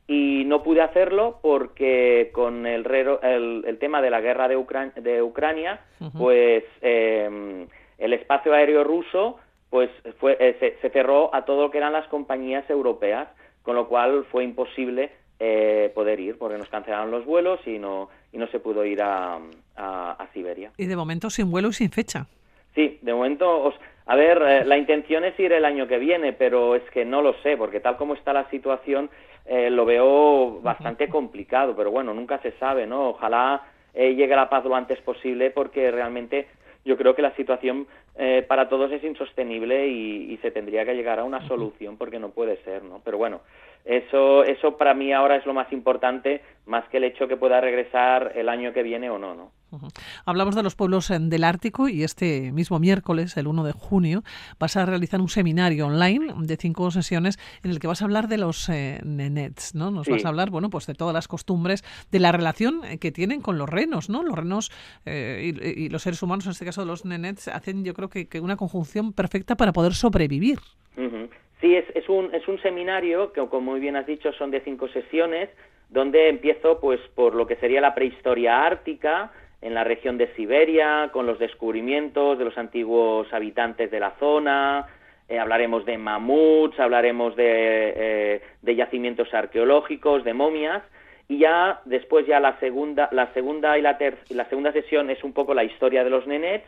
y no pude hacerlo porque con el, el, el tema de la guerra de, Ucran de Ucrania, uh -huh. pues el espacio aéreo ruso pues fue, eh, se, se, cerró a todo lo que eran las compañías europeas, con lo cual fue imposible eh, poder ir, porque nos cancelaron los vuelos y no, y no se pudo ir a, a, a, Siberia. Y de momento sin vuelo y sin fecha. Sí, de momento, os, a ver, eh, la intención es ir el año que viene, pero es que no lo sé, porque tal como está la situación, eh, lo veo bastante complicado, pero bueno, nunca se sabe, ¿no? Ojalá llegue la paz lo antes posible, porque realmente yo creo que la situación eh, para todos es insostenible y, y, se tendría que llegar a una solución porque no puede ser, ¿no? Pero bueno, eso, eso para mí ahora es lo más importante, más que el hecho que pueda regresar el año que viene o no, ¿no? Uh -huh. Hablamos de los pueblos del Ártico y este mismo miércoles, el 1 de junio, vas a realizar un seminario online de cinco sesiones en el que vas a hablar de los eh, nenets, ¿no? Nos Sí. vas a hablar, bueno, pues de todas las costumbres, de la relación que tienen con los renos, ¿no? Los renos eh, y, y, los seres humanos, en este caso los nenets, hacen yo creo que, que una conjunción perfecta para poder sobrevivir. Uh -huh. Sí, es, es, un, es un seminario que, como muy bien has dicho, son de cinco sesiones, donde empiezo pues por lo que sería la prehistoria ártica, en la región de Siberia, con los descubrimientos de los antiguos habitantes de la zona, eh, hablaremos de mamuts, hablaremos de, eh, de, yacimientos arqueológicos, de momias, y ya después ya la segunda, la segunda y la, ter la segunda sesión es un poco la historia de los nenets,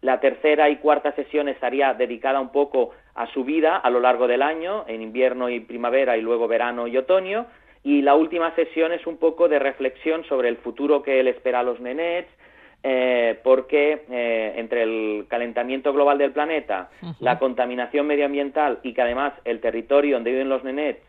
la tercera y cuarta sesión estaría dedicada un poco a su vida a lo largo del año, en invierno y primavera y luego verano y otoño, y la última sesión es un poco de reflexión sobre el futuro que le espera a los nenets, eh, porque eh, entre el calentamiento global del planeta, uh -huh. la contaminación medioambiental y que además el territorio donde viven los nenets,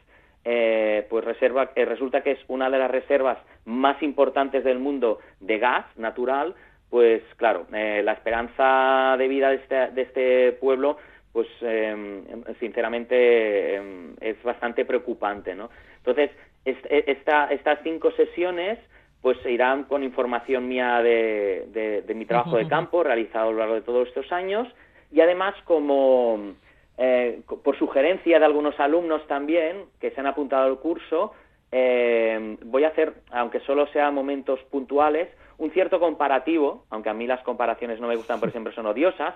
eh, pues reserva, resulta que es una de las reservas más importantes del mundo de gas natural, pues claro, eh, la esperanza de vida de este, de este pueblo, pues em, sinceramente em, es bastante preocupante, ¿no? Entonces, e, esta, estas cinco sesiones pues se irán con información mía de, de, mi trabajo de campo realizado a lo largo de todos estos años y además como eh, por sugerencia de algunos alumnos también que se han apuntado al curso, eh, voy a hacer, aunque solo sea momentos puntuales, un cierto comparativo, aunque a mí las comparaciones no me gustan porque [laughs] siempre son odiosas,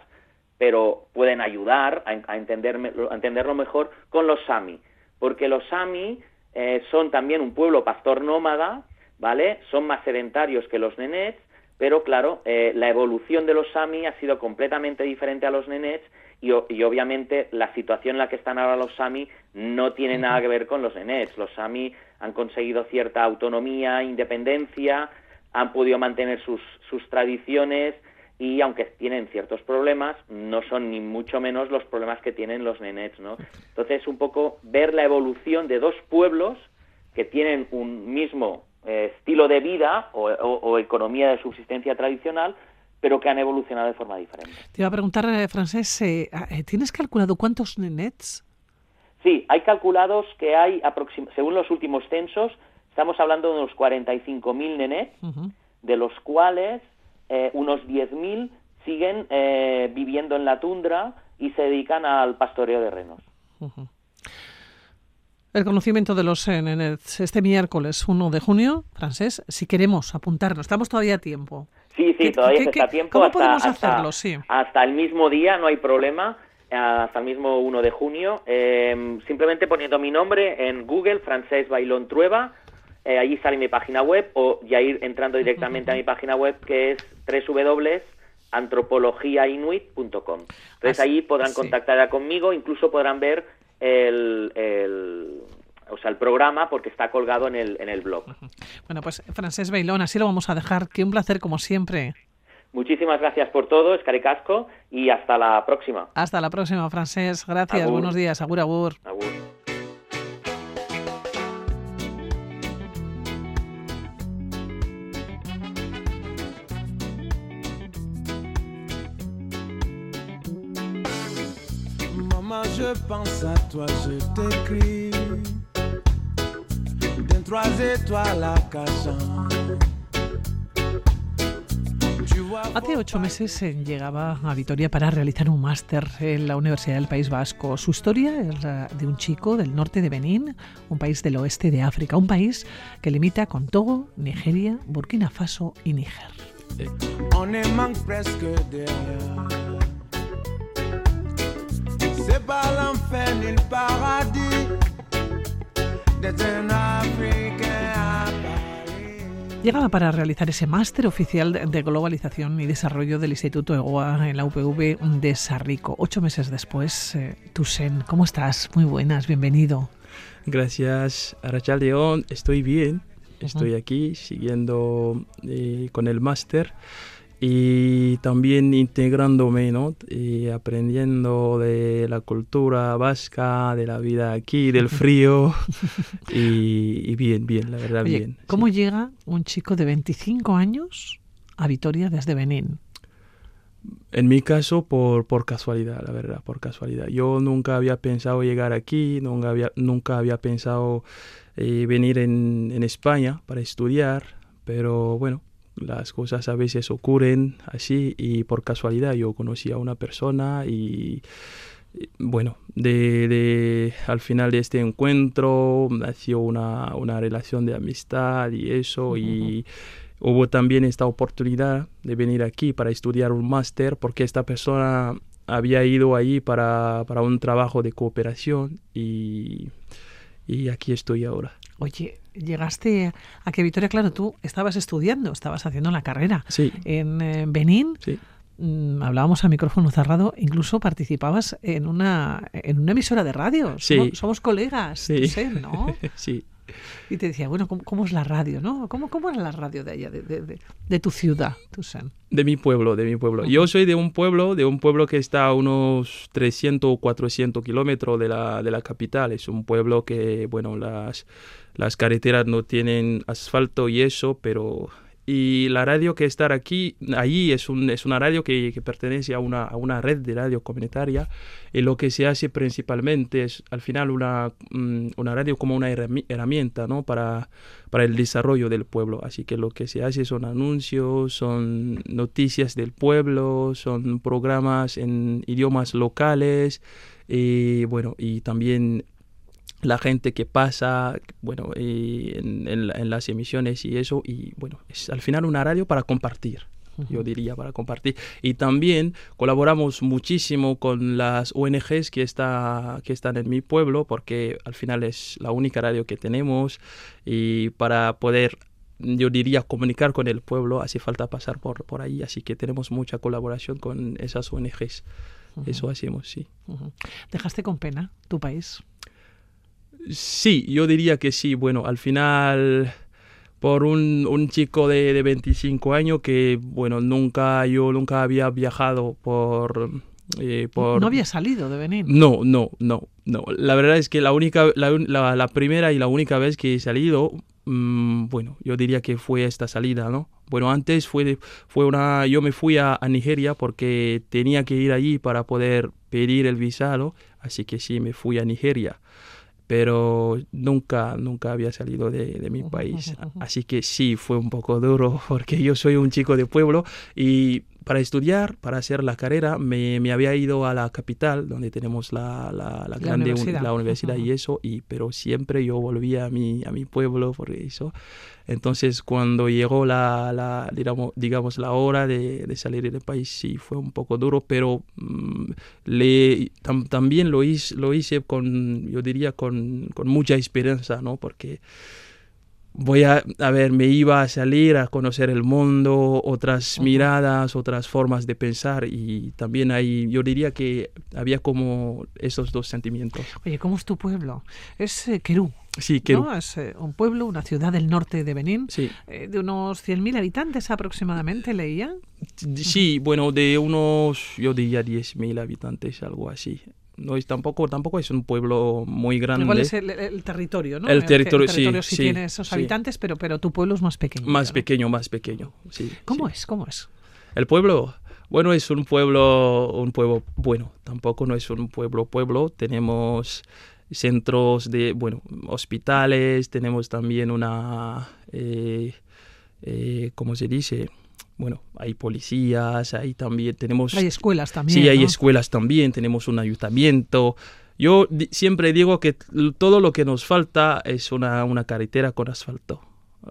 pero pueden ayudar a, entenderlo mejor con los Sami, porque los Sami eh, son también un pueblo pastor nómada, ¿vale? Son más sedentarios que los nenets, pero claro, eh, la evolución de los Sami ha sido completamente diferente a los nenets y, obviamente la situación en la que están ahora los Sami no tiene nada que ver con los nenets. Los Sami han conseguido cierta autonomía, independencia, han podido mantener sus, sus tradiciones y aunque tienen ciertos problemas, no son ni mucho menos los problemas que tienen los nenets, ¿no? Entonces, un poco ver la evolución de dos pueblos que tienen un mismo eh, estilo de vida o, economía de subsistencia tradicional, pero que han evolucionado de forma diferente. Te iba a preguntar, eh, Francés, eh, ¿tienes calculado cuántos nenets? Sí, hay calculados que hay, según los últimos censos, estamos hablando de unos 45.000 nenets, de los cuales unos 10.000 siguen viviendo en la tundra y se dedican al pastoreo de renos. El conocimiento de los NENETS este miércoles 1 de junio, francés, si queremos apuntarnos, estamos todavía a tiempo. Sí, sí, todavía está a tiempo. ¿Cómo podemos hacerlo? Sí. Hasta el mismo día, no hay problema, hasta el mismo 1 de junio, em, simplemente poniendo mi nombre en Google, Francés Bailón Trueba, eh, allí sale mi página web, o ya ir entrando directamente a mi página web que es www.antropologiainuit.com. Entonces allí podrán contactar conmigo, incluso podrán ver el, o sea, el programa porque está colgado en el, en el blog. Bueno, pues Francés Bailón, así lo vamos a dejar. Que un placer como siempre. Muchísimas gracias por todo, Escaricasco, y hasta la próxima. Hasta la próxima, Francés. Gracias, buenos días. Agur, agur. Agur. Je pense à toi, je t'écris. trois étoiles à Hace ocho meses llegaba a Vitoria para realizar un máster en la Universidad del País Vasco. Su historia es la de un chico del norte de Benín, un país del oeste de África, un país que limita con Togo, Nigeria, Burkina Faso y Níger. Llegaba para realizar ese máster oficial de globalización y desarrollo del Instituto EGOA en la UPV de Sarrico. Ocho meses después, eh, Tusen, ¿cómo estás? Muy buenas, bienvenido. Gracias, Arachal León. Estoy bien, estoy aquí siguiendo eh, con el máster y también integrándome, ¿no? Y aprendiendo de la cultura vasca, de la vida aquí, del [laughs] frío y, bien, bien, la verdad, bien. ¿Cómo llega un chico de 25 años a Vitoria desde Benín? En mi caso, por, por casualidad, la verdad, por casualidad. Yo nunca había pensado llegar aquí, nunca había, nunca había pensado eh, venir en, en España para estudiar, pero bueno, las cosas a veces ocurren así y por casualidad yo conocí a una persona y bueno, de, al final de este encuentro nació una, una relación de amistad y eso y hubo también esta oportunidad de venir aquí para estudiar un máster porque esta persona había ido ahí para, para un trabajo de cooperación y, y aquí estoy ahora. Oye, llegaste a que Victoria, claro, tú estabas estudiando, estabas haciendo la carrera en eh, Benín. Sí. Mm, hablábamos a micrófono cerrado, incluso participabas en una, en una emisora de radio. Sí. Somos, colegas, sí. ¿no? [laughs] sí. Y te decía, bueno, ¿cómo, es la radio, no? ¿Cómo, cómo era la radio de allá, de, de, de, tu ciudad, Tucson? De mi pueblo, de mi pueblo. Yo soy de un pueblo, de un pueblo que está a unos 300 o 400 kilómetros de la, de la capital. Es un pueblo que, bueno, las, las carreteras no tienen asfalto y eso, pero y la radio que está aquí, allí es, un, es una radio que, que pertenece a una, a una, red de radio comunitaria y lo que se hace principalmente es al final una, mm, una radio como una herramienta ¿no? para, para el desarrollo del pueblo. Así que lo que se hace son anuncios, son noticias del pueblo, son programas en idiomas locales y bueno, y también la gente que pasa, bueno, en, en, las emisiones y eso, y bueno, es al final una radio para compartir, yo diría, para compartir. Y también colaboramos muchísimo con las ONGs que, está, que están en mi pueblo, porque al final es la única radio que tenemos, y para poder yo diría comunicar con el pueblo hace falta pasar por, por ahí, así que tenemos mucha colaboración con esas ONGs. Eso hacemos, sí. ¿Dejaste con pena tu país? Sí, yo diría que sí. Bueno, al final, por un, un chico de, de, 25 años que, bueno, nunca, yo nunca había viajado por... Eh, por... ¿No había salido de Benín? No, no, no, no. La verdad es que la única, la, la, primera y la única vez que he salido, mmm, bueno, yo diría que fue esta salida, ¿no? Bueno, antes fue, fue una, yo me fui a, a, Nigeria porque tenía que ir allí para poder pedir el visado, así que sí, me fui a Nigeria pero nunca, nunca había salido de, mi país. Así que sí, fue un poco duro [laughs] porque yo soy un chico de pueblo y para estudiar, para hacer la carrera, me, me había ido a la capital, donde tenemos la, la, la grande universidad, la universidad y eso, y, pero siempre yo volvía a mi, a mi pueblo por eso. Entonces, cuando llegó la, la digamos, digamos, la hora de, de, salir del país, sí, fue un poco duro, pero mm, le, también lo hice, lo hice con, yo diría, con, con mucha esperanza, ¿no? Porque voy a, a ver, me iba a salir a conocer el mundo, otras miradas, otras formas de pensar y también ahí yo diría que había como esos dos sentimientos. Oye, ¿cómo es tu pueblo? Es eh, Querú. Sí, Querú. Es eh, un pueblo, una ciudad del norte de Benín, sí. eh, de unos 100.000 habitantes aproximadamente, leía. Sí, bueno, de unos, yo diría 10.000 habitantes, algo así no es tampoco tampoco es un pueblo muy grande. Igual es el, territorio, ¿no? El territorio, el territorio sí, tiene esos habitantes, pero pero tu pueblo es más pequeño. Más pequeño, más pequeño, sí. ¿Cómo es? ¿Cómo es? El pueblo, bueno, es un pueblo un pueblo bueno, tampoco no es un pueblo pueblo, tenemos centros de, bueno, hospitales, tenemos también una eh, eh, ¿cómo se dice? Bueno, hay policías, hay también tenemos... Hay escuelas también. Sí, hay escuelas también, tenemos un ayuntamiento. Yo siempre digo que todo lo que nos falta es una, una carretera con asfalto.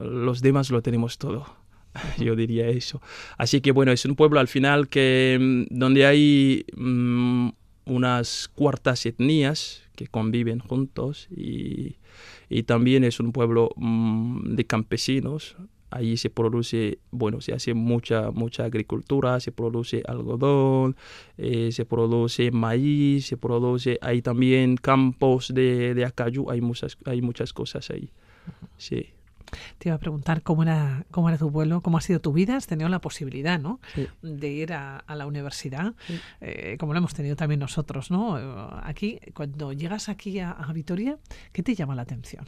Los demás lo tenemos todo. [laughs] Yo diría eso. Así que bueno, es un pueblo al final que mm, donde hay mmm, unas cuartas etnias que conviven juntos y, y también es un pueblo mmm, de campesinos Ahí se produce, bueno, se hace mucha, mucha agricultura, se produce algodón, eh, se produce maíz, se produce, hay también campos de, de acayú, hay muchas, hay muchas cosas ahí. Sí. Te iba a preguntar cómo era, cómo era tu vuelo, cómo ha sido tu vida. Has tenido la posibilidad, ¿no? Sí. De ir a, a la universidad, sí. eh, como lo hemos tenido también nosotros, ¿no? Aquí, cuando llegas aquí a, a Vitoria, ¿qué te llama la atención?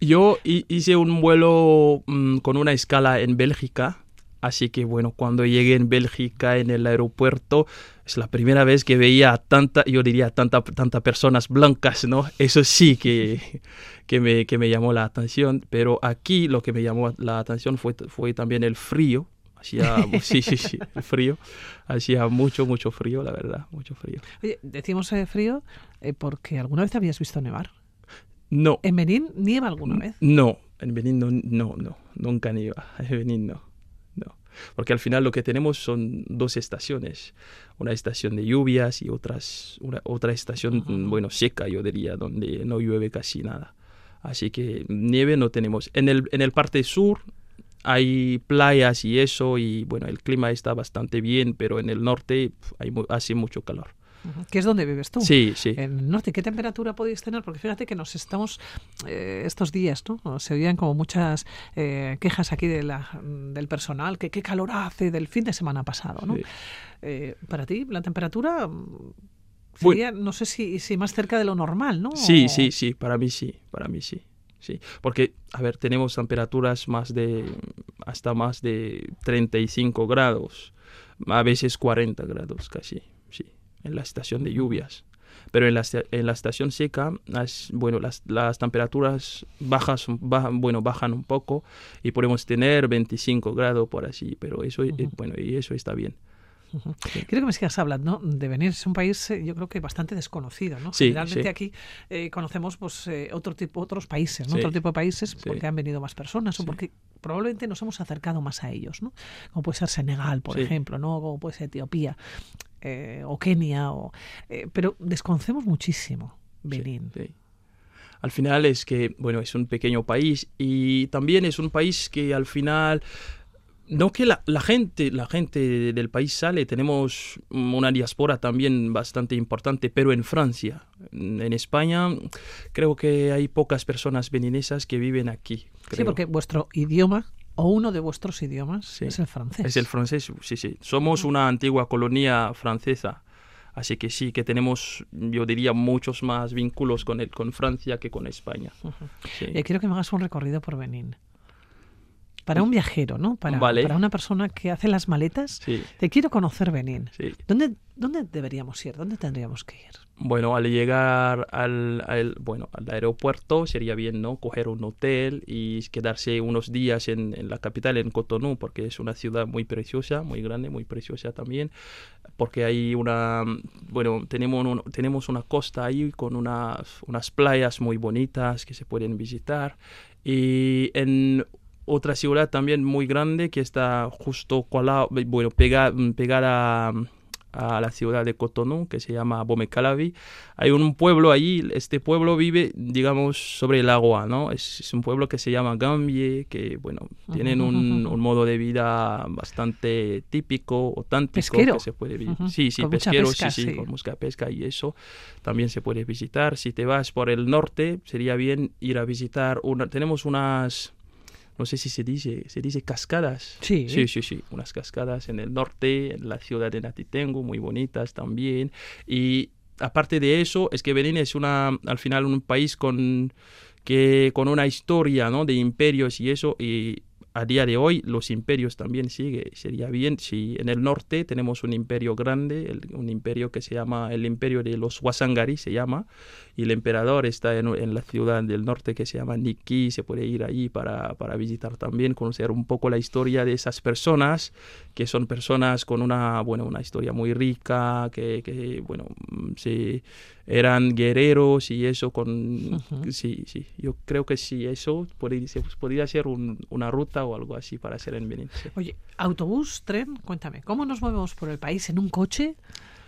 Yo hice un vuelo mmm, con una escala en Bélgica, así que bueno, cuando llegué en Bélgica en el aeropuerto, es la primera vez que veía a tanta, yo diría, tanta, tanta personas blancas, ¿no? Eso sí que, que, me, que me llamó la atención, pero aquí lo que me llamó la atención fue, fue también el frío. Hacía, [laughs] sí, sí, sí, el frío. Hacía mucho, mucho frío, la verdad, mucho frío. Oye, decimos eh, frío eh, porque alguna vez habías visto nevar. No. ¿En Benín nieva alguna vez? No, en Benín no, no, no, nunca nieva. [laughs] En Benín no, no. Porque al final lo que tenemos son dos estaciones. Una estación de lluvias y otras, una, otra estación, -huh. bueno, seca, yo diría, donde no llueve casi nada. Así que nieve no tenemos. En el, en el parte sur hay playas y eso, y bueno, el clima está bastante bien, pero en el norte hay, hace mucho calor. Que es donde vives tú. Sí, sí. En el norte, ¿qué temperatura podéis tener? Porque fíjate que nos estamos eh, estos días, ¿no? Se oían como muchas eh, quejas aquí de la, del personal, que qué calor hace del fin de semana pasado, ¿no? Sí. Eh, para ti, la temperatura mm, Bueno. sería, no sé si, si más cerca de lo normal, ¿no? Sí, sí, sí, para mí sí, para mí sí. Sí, porque, a ver, tenemos temperaturas más de, hasta más de 35 grados, a veces 40 grados casi, en la estación de lluvias. Pero en la, en la estación seca, las, bueno, las, las temperaturas bajas, bajan, bueno, bajan un poco y podemos tener 25 grados por así, pero eso, eh, bueno, y eso está bien. Quiero que me sigas hablando de venir. Es un país, eh, yo creo que bastante desconocido, ¿no? Sí, Generalmente sí. aquí eh, conocemos pues eh, otro tipo, otros países. Otro tipo de países porque han venido más personas o porque probablemente nos hemos acercado más a ellos, ¿no? Como puede ser Senegal, por ejemplo, ¿no? Como puede ser Etiopía eh, o Kenia, o, eh, pero desconocemos muchísimo Benín. Sí. Al final es que, bueno, es un pequeño país y también es un país que al final, no que la, la gente, la gente del país sale, tenemos una diáspora también bastante importante, pero en Francia, en España, creo que hay pocas personas beninesas que viven aquí. Sí, porque vuestro idioma o uno de vuestros idiomas Sí. es el francés. Es el francés, sí, sí. Somos una antigua colonia francesa. Así que sí, que tenemos, yo diría, muchos más vínculos con, el, con Francia que con España. Sí. Eh, quiero que me hagas un recorrido por Benín. Para un viajero, ¿no? Para, Vale. para una persona que hace las maletas, Sí, te quiero conocer Benín. ¿Dónde, ¿Dónde deberíamos ir? ¿Dónde tendríamos que ir? Bueno, al llegar al, al- bueno, al aeropuerto sería bien, ¿no? Coger un hotel y quedarse unos días en, en la capital, en Cotonou, porque es una ciudad muy preciosa, muy grande, muy preciosa también, porque hay una, bueno, tenemos, un- tenemos una costa ahí con unas, unas playas muy bonitas que se pueden visitar y en otra ciudad también muy grande que está justo bueno, pega- pegada a la ciudad de Cotonou, que se llama Bomecalavi. Hay un pueblo allí, este pueblo vive, digamos, sobre el agua, ¿no? Es, es un pueblo que se llama Gambie, que, bueno, tienen un, [laughs] un modo de vida bastante típico, auténtico, Pesquero. que se puede vivir. Sí, sí, Con mucha pesquero, pesca, sí, sí, sí. con música pesca y eso también se puede visitar. Si te vas por el norte, sería bien ir a visitar, una, tenemos unas... No sé si se dice, se dice cascadas. Sí. Sí, sí, sí. Unas cascadas en el norte, en la ciudad de Natitengo, muy bonitas también. Y aparte de eso, es que Benín es una, al final un país con, que, con una historia ¿no? de imperios y eso. Y a día de hoy los imperios también sigue. Sería bien si en el norte tenemos un imperio grande, el- un imperio que se llama el imperio de los Wasangari, se llama, y el emperador está en, la ciudad del norte que se llama Nikki, se puede ir allí para, para visitar también, conocer un poco la historia de esas personas, que son personas con una, bueno, una historia muy rica, que, que bueno, sí, eran guerreros y eso con... Sí, sí, yo creo que sí, eso podría, podría ser un- una ruta o algo así para hacer en Benín. sí. Oye, autobús, tren, cuéntame, ¿cómo nos movemos por el país en un coche?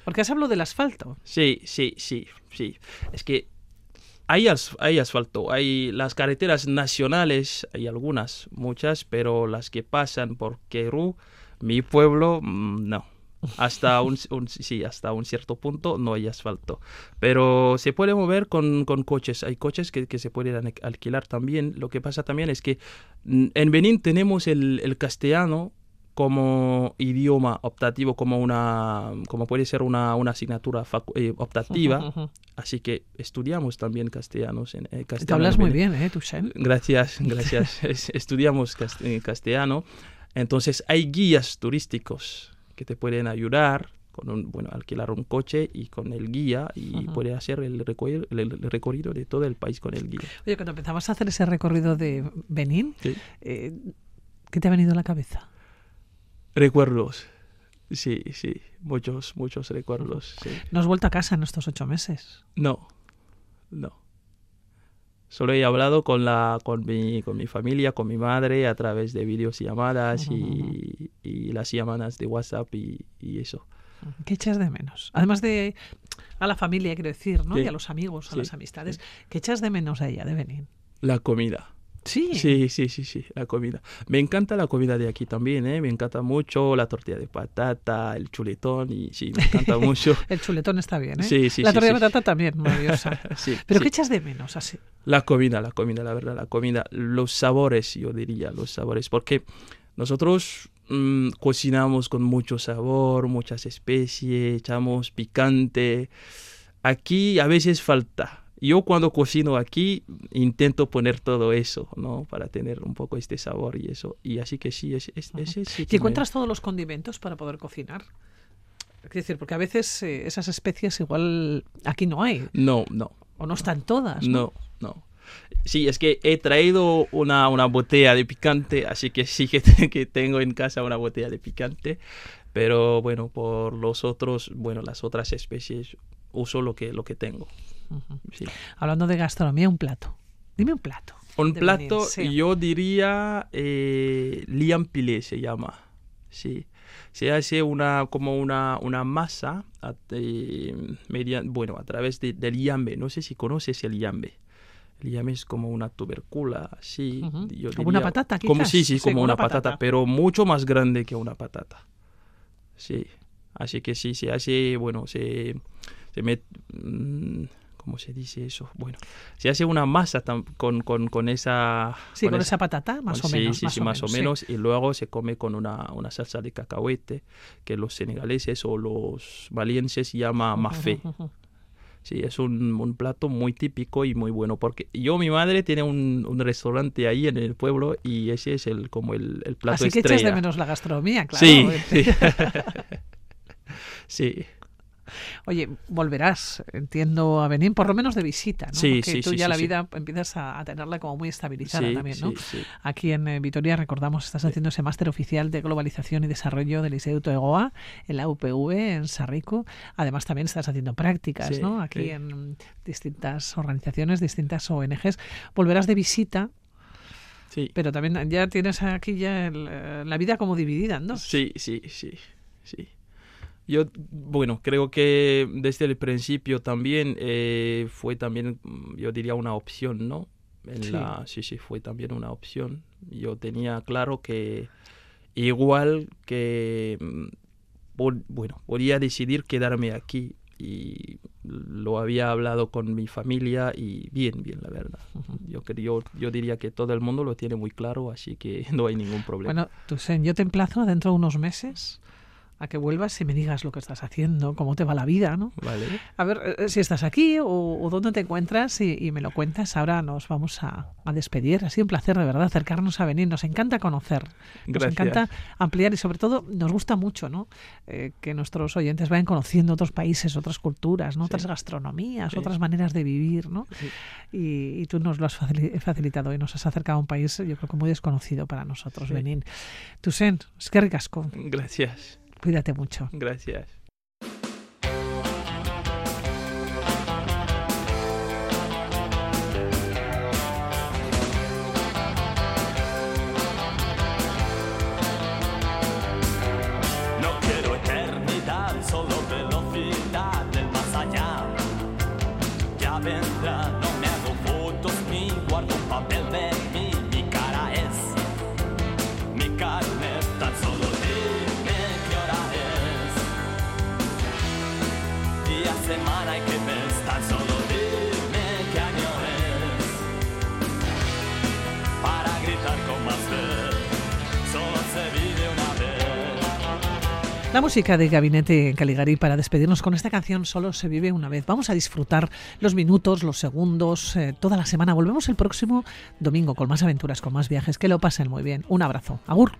Porque has hablado del asfalto. Sí, sí, sí, sí. Es que hay, as- hay asfalto, hay las carreteras nacionales, hay algunas, muchas, pero las que pasan por Querú, mi pueblo, mm, no. Hasta un, un- sí, hasta un cierto punto no hay asfalto. Pero se puede mover con, con coches. Hay coches que, que se pueden al- alquilar también. Lo que pasa también es que mm, en Benín tenemos el, el castellano como idioma optativo, como una como puede ser una, una asignatura eh, optativa. Así que estudiamos también castellanos en eh, Te castellano. hablas en muy bien, ¿eh? Gracias, [laughs] gracias. Es- Estudiamos eh, castellano. Entonces hay guías turísticos que te pueden ayudar con un, bueno, alquilar un coche y con el guía y Ujú. puedes hacer el recorrido, el, recorrido de todo el país con el guía. Oye, cuando empezabas a hacer ese recorrido de Benín, Sí. eh, ¿qué te ha venido a la cabeza? Recuerdos. Sí, sí, muchos, muchos recuerdos. sí. ¿No has vuelto a casa en estos ocho meses? No, no. Solo he hablado con la con mi con mi familia, con mi madre a través de videos y llamadas y, y las llamadas de WhatsApp y, y eso. ¿Qué echas de menos? Además de a la familia, quiero decir, ¿no? Sí. Y a los amigos, a Sí. las amistades. ¿Qué echas de menos a ella, de Benín? La comida. Sí. Sí, sí, sí, sí, la comida. Me encanta la comida de aquí también, ¿eh? Me encanta mucho la tortilla de patata, el chuletón y sí, me encanta [laughs] mucho. el chuletón está bien, ¿eh? Sí, sí, La sí, tortilla sí. de patata también, maravillosa. [laughs] Sí, Pero. ¿qué echas de menos así? La comida, la comida, la verdad, la comida. Los sabores, yo diría, los sabores. Porque nosotros mm, cocinamos con mucho sabor, muchas especies, echamos picante. Aquí a veces falta. Yo cuando cocino aquí intento poner todo eso, ¿no? Para tener un poco este sabor y eso. Y así que sí, es, es- ese sí ¿Y que me- encuentras todos los condimentos para poder cocinar? Es decir, porque a veces eh, esas especies igual aquí no hay, No, no. o no están todas. ¿no? No, no. Sí, es que he traído una, una botella de picante, así que sí que, te- que tengo en casa una botella de picante, pero bueno, por los otros, bueno, las otras especies uso lo que, lo que tengo. Sí. Hablando de gastronomía, un plato. Dime un plato. Un plato, sí. yo diría eh, liam pilé se llama. Sí. Se hace una como una, una masa a, eh, media- bueno, a través de, del yambe. No sé si conoces el yambe. El yambe es como una tubercula. Ujú. yo Como una diría. patata, Como, sí, sí, Sí, como como una una patata, patata. pero mucho más grande que una patata. Sí. Así que sí, se hace, bueno, se, se met- mm, ¿Cómo se dice eso? Bueno, se hace una masa con, con, con esa... Sí, con esa patata, más o sí, menos. Sí, más sí, o más o menos, sí. Y luego se come con una, una salsa de cacahuete que los senegaleses o los valienses llaman mafé. Sí, es un, un plato muy típico y muy bueno. Porque yo, mi madre, tiene un, un restaurante ahí en el pueblo y ese es el como el, el plato Así que estrella. echas de menos la gastronomía, claro. sí, [laughs] sí. [laughs] sí. Oye, volverás, entiendo, a Benín, por lo menos de visita, ¿no? Sí, Porque sí, tú sí, ya la vida empiezas a, a tenerla como muy estabilizada también, ¿no? sí, sí. Aquí en eh, Vitoria, recordamos, estás haciendo ese máster oficial de globalización y desarrollo del Instituto EGOA en la UPV, en Sarrico. Además, también estás haciendo prácticas, ¿no? Aquí en distintas organizaciones, distintas ONGs. Volverás de visita, Sí. pero también ya tienes aquí ya el, eh, la vida como dividida dos. Sí, sí, sí, sí. Yo, bueno, creo que desde el principio también eh, fue también, yo diría, una opción, ¿no? En Sí. la, sí, sí, fue también una opción. Yo tenía claro que igual que, mm, bueno, podía decidir quedarme aquí y lo había hablado con mi familia y bien, bien, la verdad. Yo, creo, yo diría que todo el mundo lo tiene muy claro, así que [laughs] no hay ningún problema. Bueno, Tusen, yo te emplazo dentro de unos meses a que vuelvas y me digas lo que estás haciendo, cómo te va la vida, ¿no? ¿Vale? A ver eh, si estás aquí o, o dónde te encuentras y, y me lo cuentas. Ahora nos vamos a, a despedir. Ha sido un placer, de verdad, acercarnos a venir. Nos encanta conocer, nos Gracias. encanta ampliar y sobre todo nos gusta mucho ¿no? Eh, que nuestros oyentes vayan conociendo otros países, otras culturas, ¿no? otras gastronomías, Sí. otras maneras de vivir. ¿no? Y, y tú nos lo has facili- facilitado y nos has acercado a un país, yo creo que muy desconocido para nosotros, Sí. Benín. Tusen, es que ricasco. Gracias. Cuídate mucho. Gracias. La música de Gabinete Caligari para despedirnos con esta canción solo se vive una vez. Vamos a disfrutar los minutos, los segundos, eh, toda la semana. Volvemos el próximo domingo con más aventuras, con más viajes. Que lo pasen muy bien. Un abrazo. Agur.